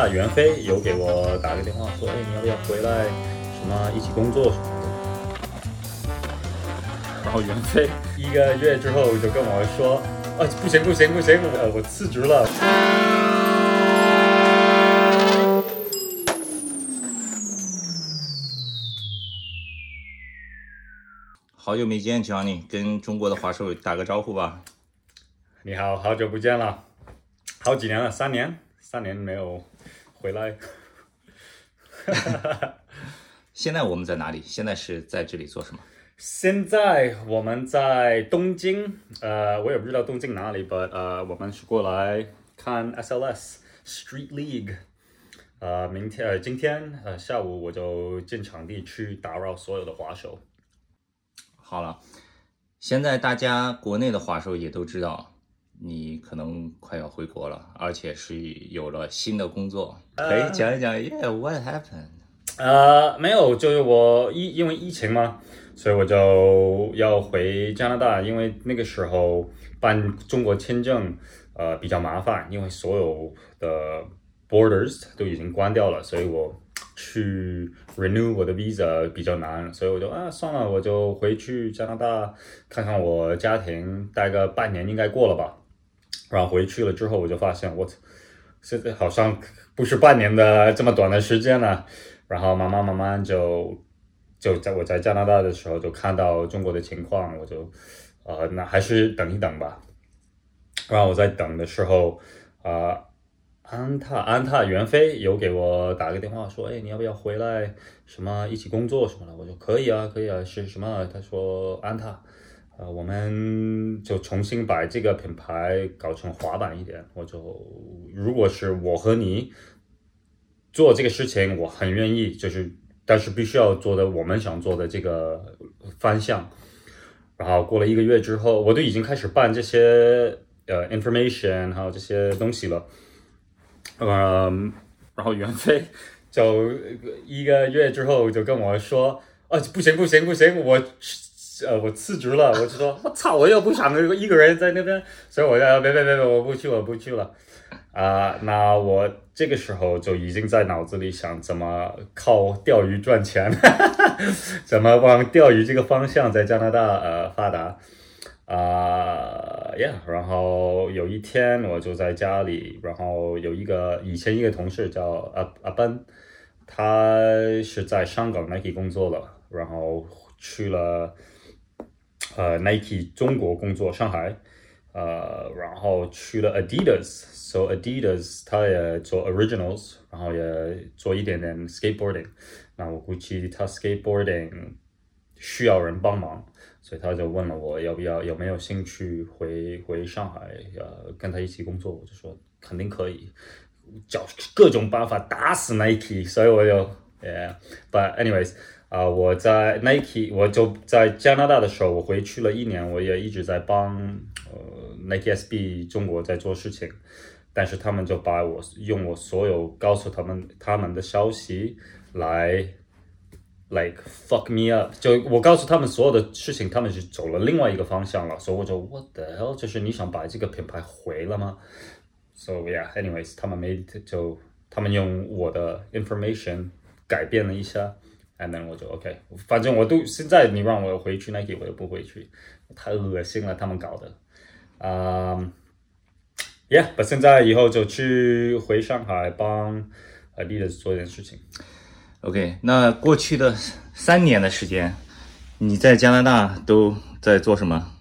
踏袁飞有给我打个电话说，哎，你要不要回来？什么一起工作什么的。然后袁飞一个月之后就跟我说，啊，不行不行不行，我我辞职了。好久没见，Johnny，跟中国的华硕打个招呼吧。你好，好久不见了，好几年了，三年，三年没有回来。现在我们在哪里？现在是在这里做什么？现在我们在东京，呃，我也不知道东京哪里，but 呃，我们是过来看 SLS Street League。呃，明天呃，今天呃下午我就进场地去打扰所有的滑手。好了，现在大家国内的滑手也都知道，你可能快要回国了，而且是有了新的工作，可以讲一讲？Yeah，what happened？呃，没有，就是我疫因为疫情嘛，所以我就要回加拿大，因为那个时候办中国签证呃比较麻烦，因为所有的 borders 都已经关掉了，所以我去 renew 我的 visa 比较难，所以我就啊算了，我就回去加拿大看看我家庭，待个半年应该过了吧。然后回去了之后，我就发现我现在好像不是半年的这么短的时间了。然后慢慢慢慢就就在我在加拿大的时候就看到中国的情况，我就呃那还是等一等吧。然后我在等的时候，啊安踏安踏袁飞有给我打个电话说，哎你要不要回来什么一起工作什么的？我说可以啊可以啊是什么？他说安踏，呃我们就重新把这个品牌搞成滑板一点。我就如果是我和你。做这个事情我很愿意，就是但是必须要做的我们想做的这个方向。然后过了一个月之后，我都已经开始办这些呃 information 还有这些东西了。嗯，然后袁飞就一个月之后就跟我说：“啊，不行不行不行，我呃我辞职了。”我就说：“我操，我又不想一个人在那边，所以我要别别别别，我不去我不去了。”啊，那我这个时候就已经在脑子里想怎么靠钓鱼赚钱，怎么往钓鱼这个方向在加拿大呃发达啊，Yeah，然后有一天我就在家里，然后有一个以前一个同事叫阿阿奔，他是在香港 Nike 工作了，然后去了呃 Nike 中国工作上海。呃，然后去了 Adidas，so Adidas 他也做 Originals，然后也做一点点 Skateboarding。那我估计他 Skateboarding 需要人帮忙，所以他就问了我要不要，有没有兴趣回回上海，呃，跟他一起工作。我就说肯定可以，找各种办法打死 Nike。所以我就，Yeah，but anyways。啊，我在 Nike，我就在加拿大的时候，我回去了一年，我也一直在帮呃 Nike SB 中国在做事情，但是他们就把我用我所有告诉他们他们的消息来 like fuck me up，就我告诉他们所有的事情，他们是走了另外一个方向了，所以我就 what the hell，就是你想把这个品牌毁了吗？So yeah，anyways，他们没就他们用我的 information 改变了一下。And then 我就 OK，反正我都现在你让我回去 Nike 我也不回去，太恶心了他们搞的，啊、um,，Yeah，我现在以后就去回上海帮 Adidas 做一件事情。OK，那过去的三年的时间，你在加拿大都在做什么？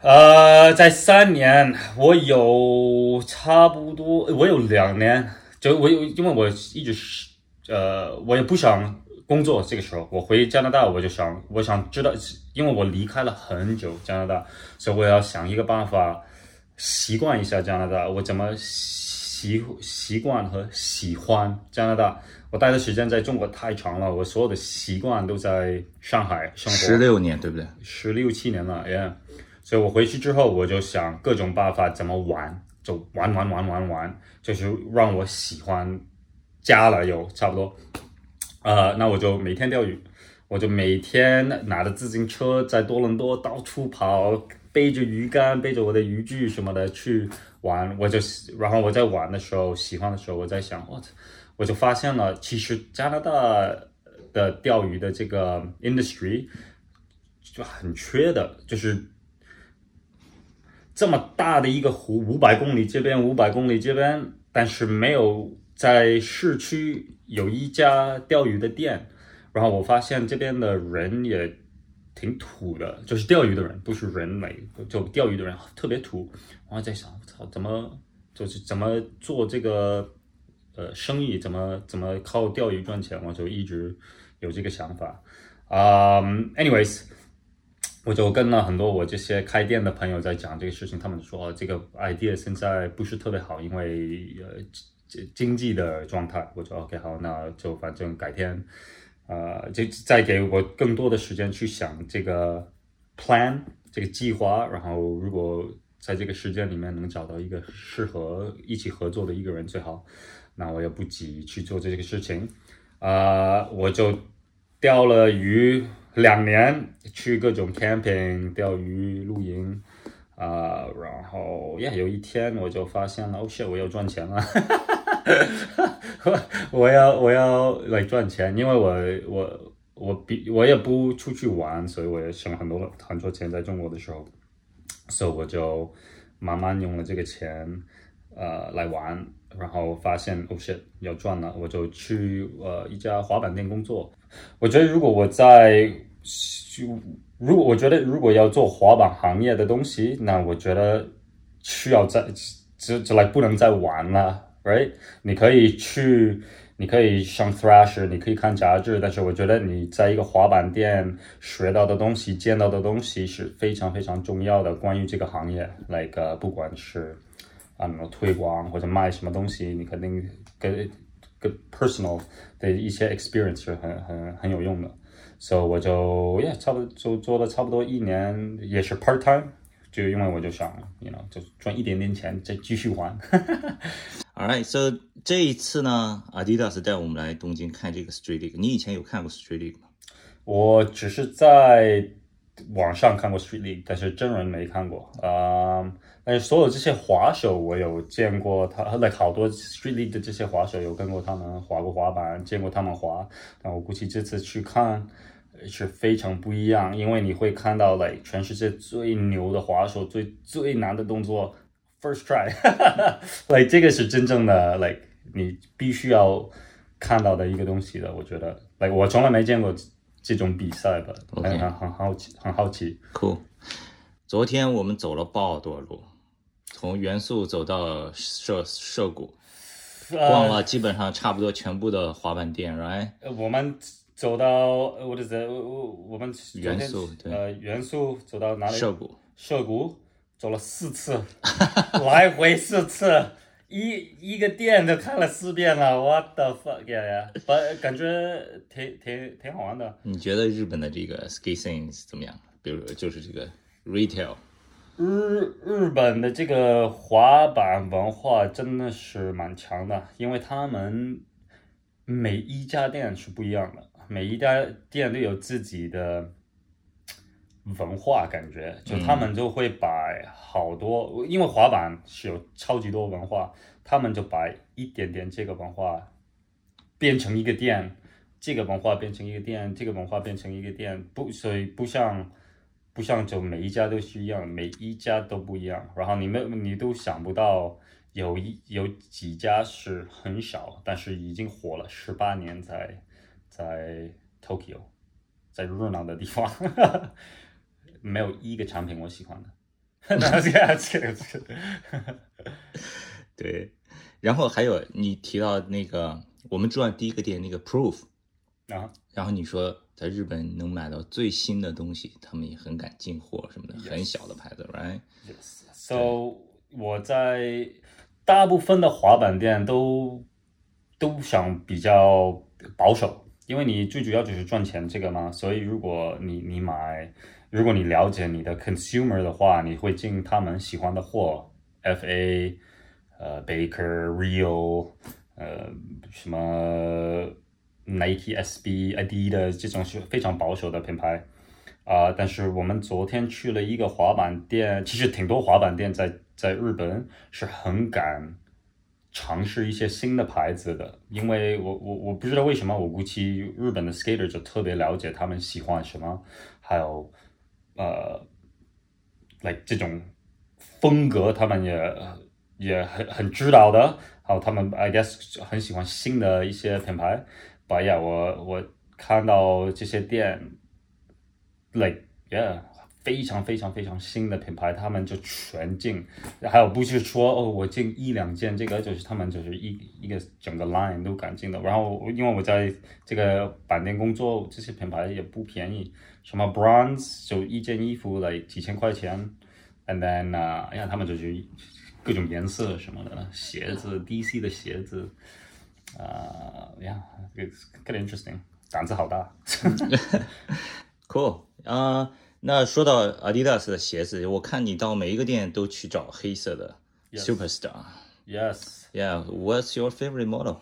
呃，在三年，我有差不多，我有两年，就我有，因为我一直是。呃，我也不想工作。这个时候，我回加拿大，我就想，我想知道，因为我离开了很久加拿大，所以我要想一个办法习惯一下加拿大。我怎么习习惯和喜欢加拿大？我待的时间在中国太长了，我所有的习惯都在上海生活十六年，对不对？十六七年了，Yeah。所以我回去之后，我就想各种办法怎么玩，就玩玩玩玩玩，就是让我喜欢。加了有差不多，呃，那我就每天钓鱼，我就每天拿着自行车在多伦多到处跑，背着鱼竿，背着我的渔具什么的去玩。我就然后我在玩的时候，喜欢的时候，我在想，我我就发现了，其实加拿大的钓鱼的这个 industry 就很缺的，就是这么大的一个湖，五百公里这边，五百公里这边，但是没有。在市区有一家钓鱼的店，然后我发现这边的人也挺土的，就是钓鱼的人，不是人类，就钓鱼的人特别土。我在想，我操，怎么就是怎么做这个呃生意，怎么怎么靠钓鱼赚钱？我就一直有这个想法。啊，anyways，我就跟了很多我这些开店的朋友在讲这个事情，他们说这个 idea 现在不是特别好，因为呃。经济的状态，我就 OK 好，那就反正改天，呃，就再给我更多的时间去想这个 plan 这个计划，然后如果在这个时间里面能找到一个适合一起合作的一个人最好，那我也不急去做这个事情，啊，我就钓了鱼两年，去各种 camping 钓鱼露营。啊，然后呀，有一天我就发现了，哦，shit，我要赚钱了，我要我要来赚钱，因为我我我比我也不出去玩，所以我也省很多很多钱在中国的时候，所以我就慢慢用了这个钱，呃，来玩，然后发现哦，shit，要赚了，我就去呃一家滑板店工作。我觉得如果我在就。如果我觉得如果要做滑板行业的东西，那我觉得需要在这这来不能再玩了，right？你可以去，你可以上 Thrash，你可以看杂志，但是我觉得你在一个滑板店学到的东西、见到的东西是非常非常重要的。关于这个行业，like 不管是啊推广或者卖什么东西，你肯定跟跟 personal 的一些 experience 是很很很有用的。所以我就，yeah，差不多就做了差不多一年，也是 part time，就因为我就想，you know，就赚一点点钱再继续还。Alright，so 这一次呢，Adidas 带我们来东京看这个 Street League。你以前有看过 Street League 吗？我只是在网上看过 Street League，但是真人没看过。啊，但是所有这些滑手我有见过，他那好多 Street League 的这些滑手有跟过他们滑过滑板，见过他们滑。但我估计这次去看。是非常不一样，因为你会看到，like 全世界最牛的滑手，最最难的动作，first try，like 这个是真正的，like 你必须要看到的一个东西的。我觉得，like 我从来没见过这种比赛吧，很很很好奇，很好奇。Cool。昨天我们走了好多路，从元素走到涉涉谷，逛了基本上差不多全部的滑板店，right？我们。走到我的在我我们元素呃元素走到哪里？涉谷涉谷走了四次，来回四次，一一个店都看了四遍了。What the fuck 呀？把感觉挺挺挺好玩的。你觉得日本的这个 ski scene 怎么样？比如就是这个 retail，日日本的这个滑板文化真的是蛮强的，因为他们每一家店是不一样的。每一家店都有自己的文化，感觉就他们就会把好多，因为滑板是有超级多文化，他们就把一点点这个文化变成一个店，这个文化变成一个店，这个文化变成一个店，不，所以不像不像就每一家都是一样，每一家都不一样，然后你们你都想不到有一有几家是很少，但是已经火了十八年在。在 Tokyo，在热闹的地方，没有一个产品我喜欢的。对，然后还有你提到那个我们住的第一个店那个 Proof 啊，然后你说在日本能买到最新的东西，他们也很敢进货什么的，很小的牌子，right？So 我在大部分的滑板店都都想比较保守。因为你最主要就是赚钱这个嘛，所以如果你你买，如果你了解你的 consumer 的话，你会进他们喜欢的货，FA，呃，Baker，Real，呃，什么 Nike、SB、Adidas 这种是非常保守的品牌。啊、但是我们昨天去了一个滑板店，其实挺多滑板店在在日本是很敢尝试一些新的牌子的，因为我我我不知道为什么，我估计日本的 skater 就特别了解他们喜欢什么，还有呃来这种风格，他们也也很很知道的，还有他们 I guess 很喜欢新的一些品牌。But yeah，我我看到这些店，like yeah。非常非常非常新的品牌，他们就全进，还有不是说哦，我进一两件，这个就是他们就是一一个整个 line 都敢进的。然后因为我在这个板店工作，这些品牌也不便宜，什么 Bronze 就一件衣服来几千块钱，and then 啊、哎呀，他们就是各种颜色什么的，鞋子 DC 的鞋子，啊、呀，it's kind of interesting，胆子好大。Cool 啊、那说到 Adidas 的鞋子，我看你到每一个店都去找黑色的 Superstar。Yes。Yeah，What's your favorite model？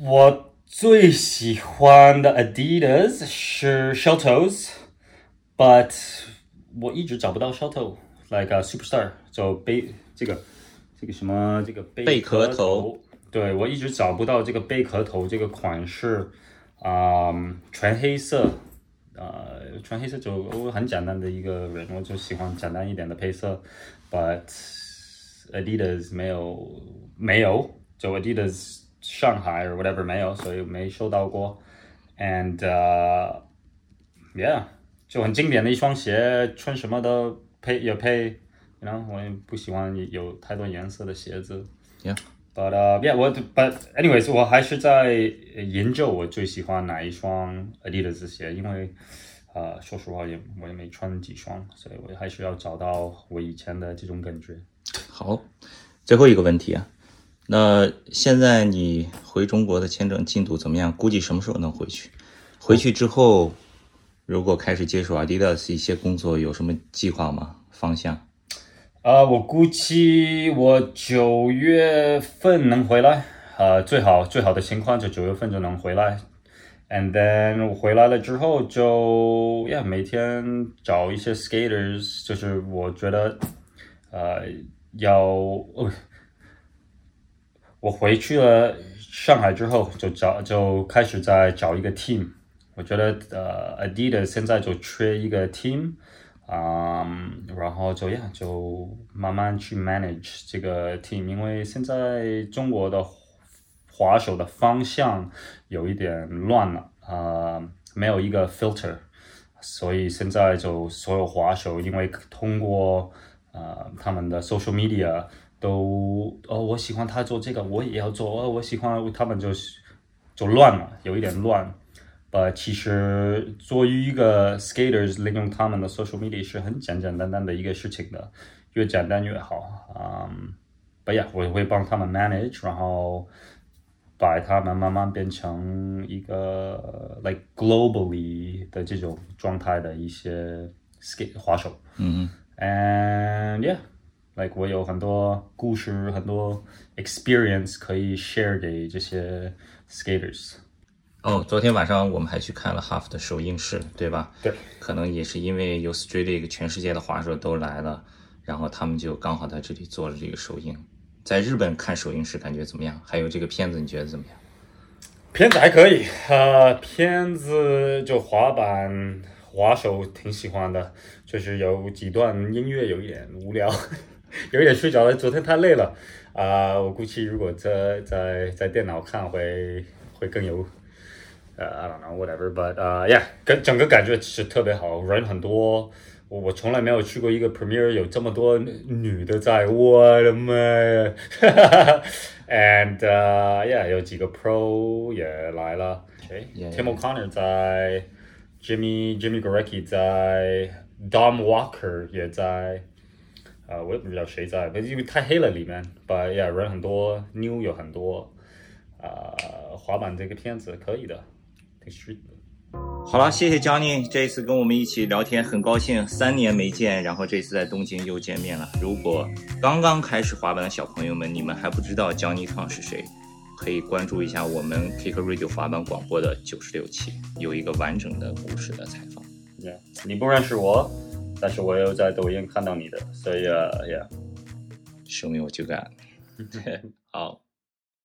我最喜欢的 Adidas 是 Shell Toes，but 我一直找不到 Shell Toe，like、a Superstar，就贝这个这个什么这个贝贝壳头头，对我一直找不到这个贝壳头这个款式，啊、全黑色，呃，穿黑色就我很简单的一个人，我就喜欢简单一点的配色，but Adidas 没有没有，就 Adidas 上海 or whatever 没有，所以没收到过，and、yeah，就很经典的一双鞋，穿什么都配也配，然后我也不喜欢有太多颜色的鞋子。Yeah. But yeah, 我 but anyways，我还是在研究我最喜欢哪一双 Adidas 鞋，因为呃，说实话也我也没穿几双，所以我还是要找到我以前的这种感觉。好，最后一个问题啊，那现在你回中国的签证进度怎么样？估计什么时候能回去？回去之后，如果开始接手 Adidas 一些工作，有什么计划吗？方向？啊、我估计我九月份能回来，呃，最好最好的情况就九月份就能回来，and then 我回来了之后就呀每天找一些 skaters，就是我觉得呃要，我回去了上海之后就找就开始在找一个 team，我觉得呃 Adidas 现在就缺一个 team。啊、然后就呀，就慢慢去 manage 这个 team，因为现在中国的滑手的方向有一点乱了，啊，没有一个 filter，所以现在就所有滑手因为通过呃他们的 social media 都哦，我喜欢他做这个，我也要做，哦，我喜欢他们就就乱了，有一点乱。呃，其实作为一个 skaters，利用他们的 social media 是很简简单单的一个事情的，越简单越好。嗯，不呀，我会帮他们 manage，然后把他们慢慢变成一个 like globally 的这种状态的一些 skate 滑手。嗯 And yeah, like 我有很多故事，很多 experience 可以 share 给这些 skaters。 哦，昨天晚上我们还去看了 Half 的首映式，对吧？对，可能也是因为有 Street League，全世界的滑手都来了，然后他们就刚好在这里做了这个首映。在日本看首映式感觉怎么样？还有这个片子你觉得怎么样？片子还可以，呃，片子就滑板滑手挺喜欢的，就是有几段音乐有一点无聊，有一点睡着了。昨天太累了，啊、我估计如果在在在电脑看会会更有，呃、i don't know whatever，but 呃、yeah，跟整个感觉是特别好，人很多。我我从来没有去过一个 premiere 有这么多女的在，我的妈呀！And uh, yeah，有几个 pro 也来了，谁 Yeah, Tim yeah. O'Connor 在，Jimmy Jimmy Gorecki 在，Dom Walker 也在，呃，我也不知道谁在，因为太黑了里面。But yeah，人很多，new 有很多，呃，滑板这个片子可以的， 好了，谢谢 Johnny 这一次跟我们一起聊天，很高兴三年没见，然后这次在东京又见面了。如果刚刚开始滑板的小朋友们，你们还不知道 Johnny Tong 是谁，可以关注一下我们 Kick Radio 滑板广播的九十六期，有一个完整的故事的采访。Yeah, 你不认识我，但是我又在抖音看到你的，所以啊，呀，说明我就敢。好。